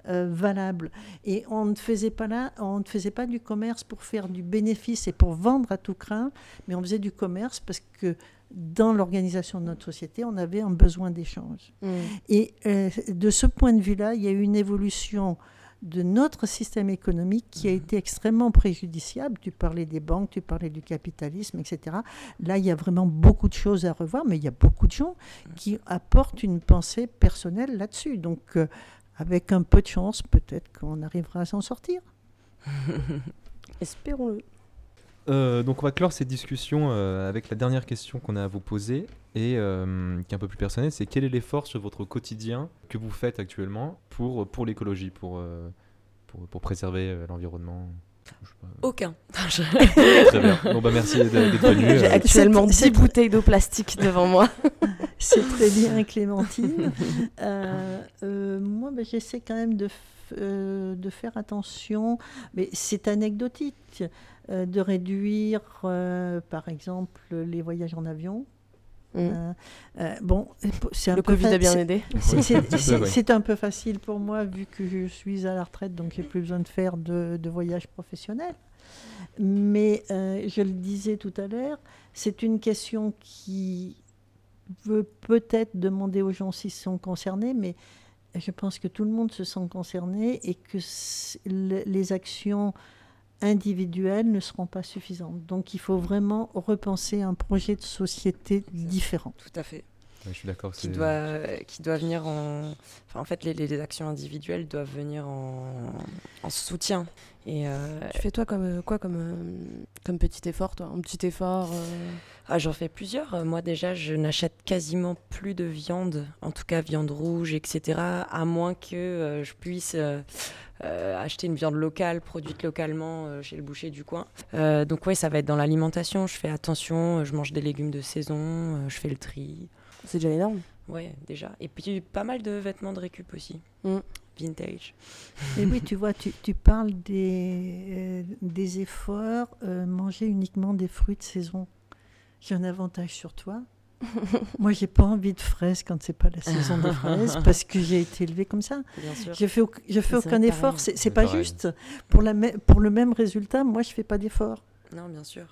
euh, valable. Et on ne faisait pas là, on ne faisait pas du commerce pour faire du bénéfice et pour vendre à tout craint, mais on faisait du commerce parce que dans l'organisation de notre société, on avait un besoin d'échange. Mhm. Et euh, de ce point de vue-là, il y a eu une évolution de notre système économique qui a été extrêmement préjudiciable. Tu parlais des banques, tu parlais du capitalisme, etc. Là, il y a vraiment beaucoup de choses à revoir, mais il y a beaucoup de gens qui apportent une pensée personnelle là-dessus. Donc, euh, avec un peu de chance, peut-être qu'on arrivera à s'en sortir. Espérons-le. Euh, donc on va clore cette discussion euh, avec la dernière question qu'on a à vous poser et euh, qui est un peu plus personnelle, c'est quel est l'effort sur votre quotidien que vous faites actuellement pour, pour l'écologie, pour, pour, pour préserver l'environnement? Aucun. Très bien. Bon bah merci d'être venu. J'ai actuellement c'est- 10 bouteilles d'eau plastique devant moi. C'est très bien, Clémentine. Euh, euh, moi, ben, j'essaie quand même de, euh, de faire attention, mais c'est anecdotique, euh, de réduire, euh, par exemple, les voyages en avion. Mm. Euh, euh, bon, c'est un Le peu Covid fa- a bien aidé. c'est- Un peu, facile pour moi vu que je suis à la retraite, donc j'ai plus besoin de faire de, de voyages professionnels. Mais euh, je le disais tout à l'heure, c'est une question qui veut peut-être demander aux gens s'ils sont concernés, mais je pense que tout le monde se sent concerné et que les actions individuelles ne seront pas suffisantes. Donc il faut vraiment repenser un projet de société différent. Tout à fait. ouais, je suis d'accord. Qui doit, qui doit venir en. Enfin, en fait, les, les actions individuelles doivent venir en, en soutien. Et euh, Tu fais toi comme euh, quoi comme, euh, comme petit effort toi? Un petit effort euh, ah, j'en fais plusieurs. Moi, déjà, je n'achète quasiment plus de viande, en tout cas viande rouge, etc., à moins que euh, je puisse euh, acheter une viande locale, produite localement euh, chez le boucher du coin. Euh, donc, oui, ça va être dans l'alimentation. Je fais attention, je mange des légumes de saison, euh, je fais le tri. C'est déjà énorme. Ouais, déjà. Et puis, pas mal de vêtements de récup aussi. Mm. Vintage. Et oui, tu vois, tu, tu parles des, euh, des efforts, euh, manger uniquement des fruits de saison. J'ai un avantage sur toi. Moi, j'ai pas envie de fraises quand c'est pas la saison des fraises parce que j'ai été élevée comme ça. Au- je fais C'est aucun pareil. effort. C'est pas pareil. juste. Pour, la pour le même résultat, moi, je fais pas d'effort. Non, bien sûr.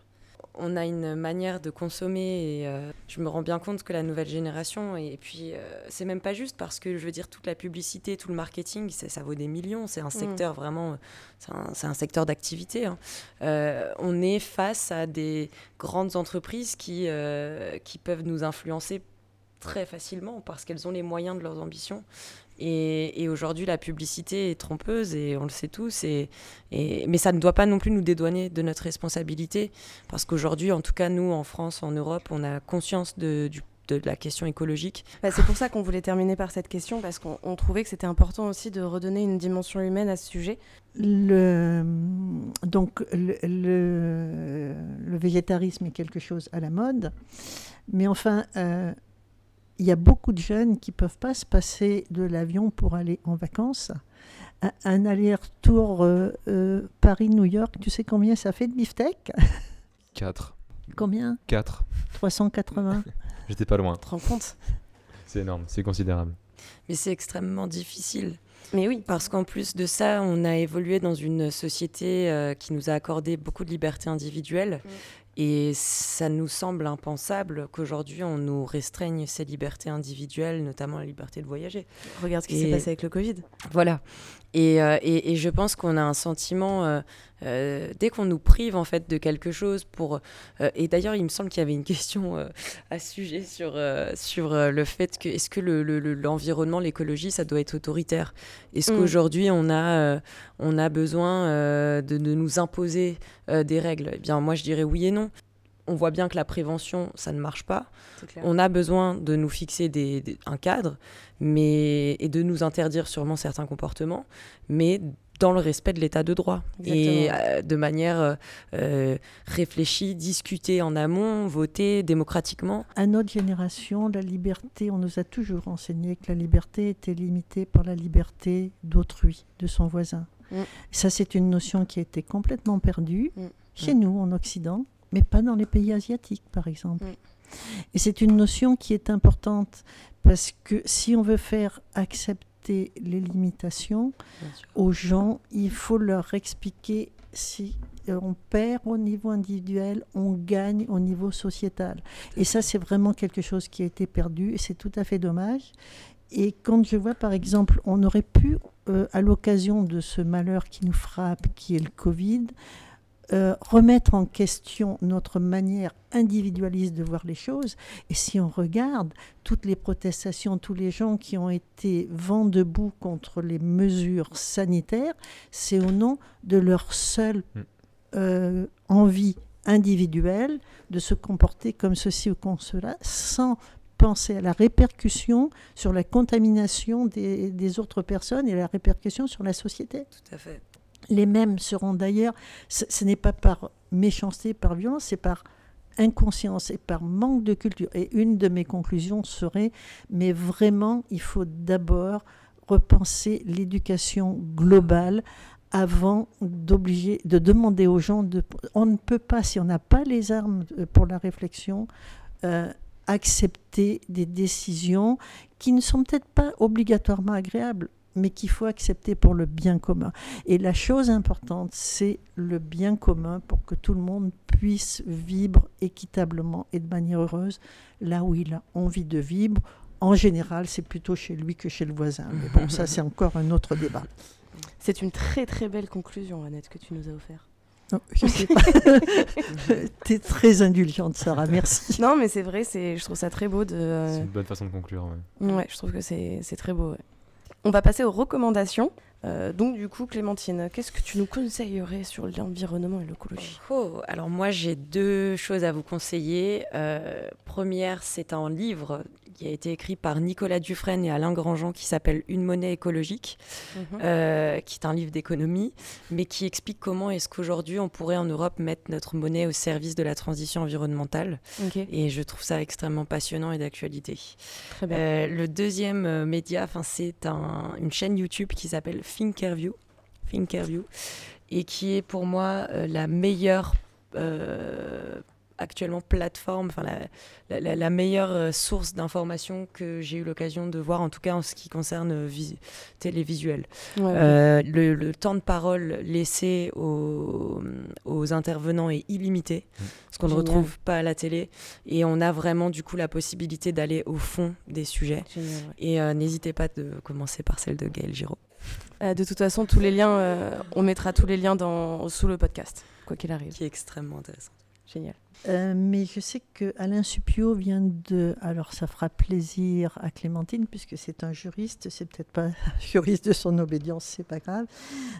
On a une manière de consommer et euh, je me rends bien compte que la nouvelle génération, et, puis c'est même pas juste parce que je veux dire, toute la publicité, tout le marketing, ça, vaut des millions. C'est un mm. secteur vraiment, c'est un, secteur d'activité. Hein. on est face à des grandes entreprises qui, qui peuvent nous influencer très facilement parce qu'elles ont les moyens de leurs ambitions. Et, aujourd'hui, la publicité est trompeuse et on le sait tous. Et, mais ça ne doit pas non plus nous dédouaner de notre responsabilité parce qu'aujourd'hui, en tout cas, nous, en France, en Europe, on a conscience de, de la question écologique. Bah, c'est pour ça qu'on voulait terminer par cette question, parce qu'on trouvait que c'était important aussi de redonner une dimension humaine à ce sujet. Le, donc le, le, végétarisme est quelque chose à la mode, mais enfin, euh, il y a beaucoup de jeunes qui ne peuvent pas se passer de l'avion pour aller en vacances. Un, aller-retour euh, euh, Paris-New York, tu sais combien ça fait de beefsteak 4. Combien? 4. 380 J'étais pas loin. Tu te rends compte? C'est énorme, c'est considérable. Mais c'est extrêmement difficile. Mais oui. Parce qu'en plus de ça, on a évolué dans une société euh, qui nous a accordé beaucoup de libertés individuelles. Mm. Et ça nous semble impensable qu'aujourd'hui on nous restreigne ces libertés individuelles, notamment la liberté de voyager. Regarde ce qui s'est passé avec le Covid. Voilà. Et, euh, et, et je pense qu'on a un sentiment, euh, euh, dès qu'on nous prive en fait de quelque chose pour... et d'ailleurs, il me semble qu'il y avait une question à ce sujet sur, sur le fait que est-ce que l'environnement, le, l'écologie, ça doit être autoritaire? Est-ce mm. qu'aujourd'hui on, a on a besoin de, de, nous imposer des règles? Eh bien, moi je dirais oui et non on voit bien que la prévention, ça ne marche pas. On a besoin de nous fixer des, un cadre mais, et de nous interdire sûrement certains comportements, mais dans le respect de l'état de droit et euh, de manière euh, euh, réfléchie, discutée en amont, votée démocratiquement. À notre génération, la liberté, on nous a toujours enseigné que la liberté était limitée par la liberté d'autrui, de son voisin. Mm. Ça, c'est une notion qui a été complètement perdue mm. chez nous, en Occident mais pas dans les pays asiatiques, par exemple. Et c'est une notion qui est importante parce que si on veut faire accepter les limitations aux gens, il faut leur expliquer si euh, on perd au niveau individuel, on gagne au niveau sociétal. Et ça, c'est vraiment quelque chose qui a été perdu et c'est tout à fait dommage. Et quand je vois, par exemple, on aurait pu, euh, à l'occasion de ce malheur qui nous frappe, qui est le Covid, euh, remettre en question notre manière individualiste de voir les choses. Et si on regarde toutes les protestations, tous les gens qui ont été vent debout contre les mesures sanitaires, c'est au nom de leur seule mm. euh, envie individuelle de se comporter comme ceci ou comme cela, sans penser à la répercussion sur la contamination des, des autres personnes et la répercussion sur la société. Tout à fait. Les mêmes seront d'ailleurs, ce, n'est pas par méchanceté, par violence, c'est par inconscience et par manque de culture. Et une de mes conclusions serait, mais vraiment, il faut d'abord repenser l'éducation globale avant d'obliger, de demander aux gens de, on ne peut pas, si on n'a pas les armes euh, pour la réflexion, euh, accepter des décisions qui ne sont peut-être pas obligatoirement agréables mais qu'il faut accepter pour le bien commun. Et la chose importante, c'est le bien commun pour que tout le monde puisse vivre équitablement et de manière heureuse là où il a envie de vivre. En général, c'est plutôt chez lui que chez le voisin. Mais bon, ça, c'est encore un autre débat. C'est une très très belle conclusion, Annette, que tu nous as offert. Non, je sais pas. tu es très indulgente, Sarah, merci. Non, mais c'est vrai, je trouve ça très beau de. C'est une bonne façon de conclure. Ouais, ouais je trouve que c'est très beau. Ouais. On va passer aux recommandations. Euh, donc du coup, Clémentine, qu'est-ce que tu nous conseillerais sur l'environnement et l'écologie? Oh, Alors moi, j'ai deux choses à vous conseiller. Euh, première, c'est un livre qui a été écrit par Nicolas Dufresne et Alain Grandjean qui s'appelle Une monnaie écologique, mhm. euh, qui est un livre d'économie, mais qui explique comment est-ce qu'aujourd'hui on pourrait en Europe mettre notre monnaie au service de la transition environnementale. Et je trouve ça extrêmement passionnant et d'actualité. Le deuxième média, c'est un, une chaîne YouTube qui s'appelle Thinkerview, et qui est pour moi la meilleure actuellement plateforme, enfin la, la, la, meilleure euh, source d'information que j'ai eu l'occasion de voir, en tout cas en ce qui concerne euh, télévisuel. Euh, le, temps de parole laissé aux, aux intervenants est illimité, mmh. ce qu'on ne retrouve pas à la télé, et on a vraiment du coup la possibilité d'aller au fond des sujets. Et n'hésitez pas de commencer par celle de Gaël Giraud. de toute façon, tous les liens, on mettra tous les liens dans, sous le podcast, quoi qu'il arrive. Qui est extrêmement intéressant. Génial. Euh, mais je sais que Alain Supio vient de. Alors, ça fera plaisir à Clémentine, puisque c'est un juriste, c'est peut-être pas juriste de son obédience, c'est pas grave,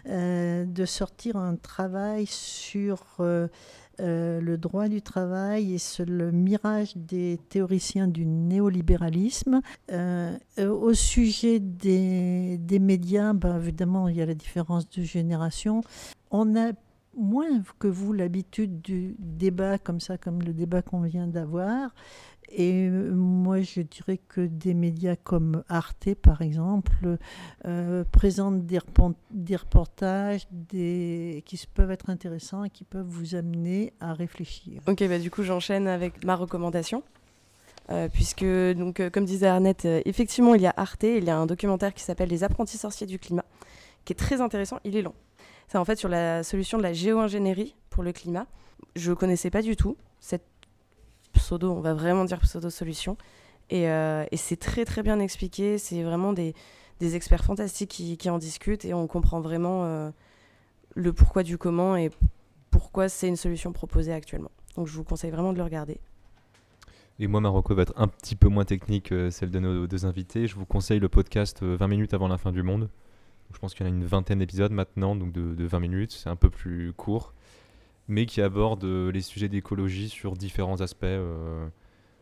euh, de sortir un travail sur euh, le droit du travail et sur le mirage des théoriciens du néolibéralisme. au sujet des, des médias, ben, évidemment, il y a la différence de génération. On a moins que vous l'habitude du débat comme ça, comme le débat qu'on vient d'avoir. Et euh, moi, je dirais que des médias comme Arte, par exemple, euh, présentent des, reportages qui peuvent être intéressants et qui peuvent vous amener à réfléchir. Ok, bah du coup, j'enchaîne avec ma recommandation. Euh, puisque, donc, comme disait Arnett, effectivement, il y a Arte, il y a un documentaire qui s'appelle Les apprentis sorciers du climat, qui est très intéressant. Il est long. C'est en fait sur la solution de la géo-ingénierie pour le climat. Je ne connaissais pas du tout cette pseudo, on va vraiment dire pseudo-solution. Et, euh, et c'est très très bien expliqué. C'est vraiment des, experts fantastiques qui, en discutent et on comprend vraiment euh, le pourquoi du comment et pourquoi c'est une solution proposée actuellement. Donc je vous conseille vraiment de le regarder. Et moi, Marocco va être un petit peu moins technique que celle de nos deux invités. Je vous conseille le podcast 20 euh, minutes avant la fin du monde je pense qu'il y en a une vingtaine d'épisodes maintenant, donc de, 20 minutes, c'est un peu plus court, mais qui aborde euh, les sujets d'écologie sur différents aspects, euh,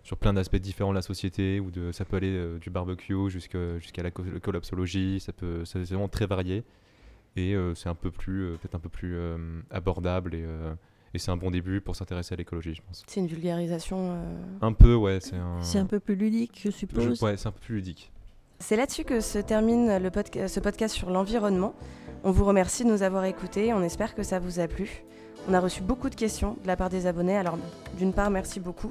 sur plein d'aspects différents de la société, ou de, ça peut aller euh, du barbecue jusqu'à la collapsologie, ça peut, c'est vraiment très varié, et c'est un peu plus, peut-être un peu plus abordable et et c'est un bon début pour s'intéresser à l'écologie, je pense. C'est une vulgarisation Un peu, ouais. C'est un... un... peu plus ludique, je suppose. ouais, c'est un peu plus ludique. C'est là-dessus que se termine ce podcast sur l'environnement. On vous remercie de nous avoir écoutés, on espère que ça vous a plu. On a reçu beaucoup de questions de la part des abonnés, alors d'une part merci beaucoup.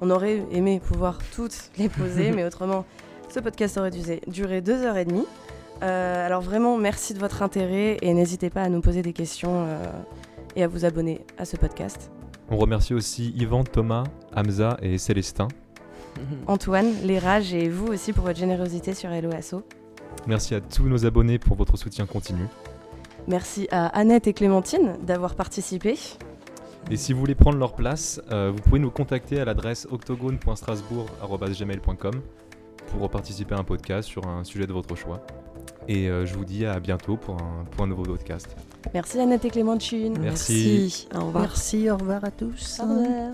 On aurait aimé pouvoir toutes les poser, mais autrement ce podcast aurait dû durer deux heures et demie. Euh, alors vraiment merci de votre intérêt et n'hésitez pas à nous poser des questions euh, et à vous abonner à ce podcast. On remercie aussi Yvan, Thomas, Hamza et Célestin Antoine, les rages et vous aussi pour votre générosité sur Hello Asso. Merci à tous nos abonnés pour votre soutien continu. Merci à Annette et Clémentine d'avoir participé. Et si vous voulez prendre leur place, euh, vous pouvez nous contacter à l'adresse octogone.strasbourg.gmail.com pour participer à un podcast sur un sujet de votre choix. Et euh, je vous dis à bientôt pour un, pour un nouveau podcast. Merci Annette et Clémentine. Merci. Merci. Au revoir. Merci, au revoir à tous. Au revoir.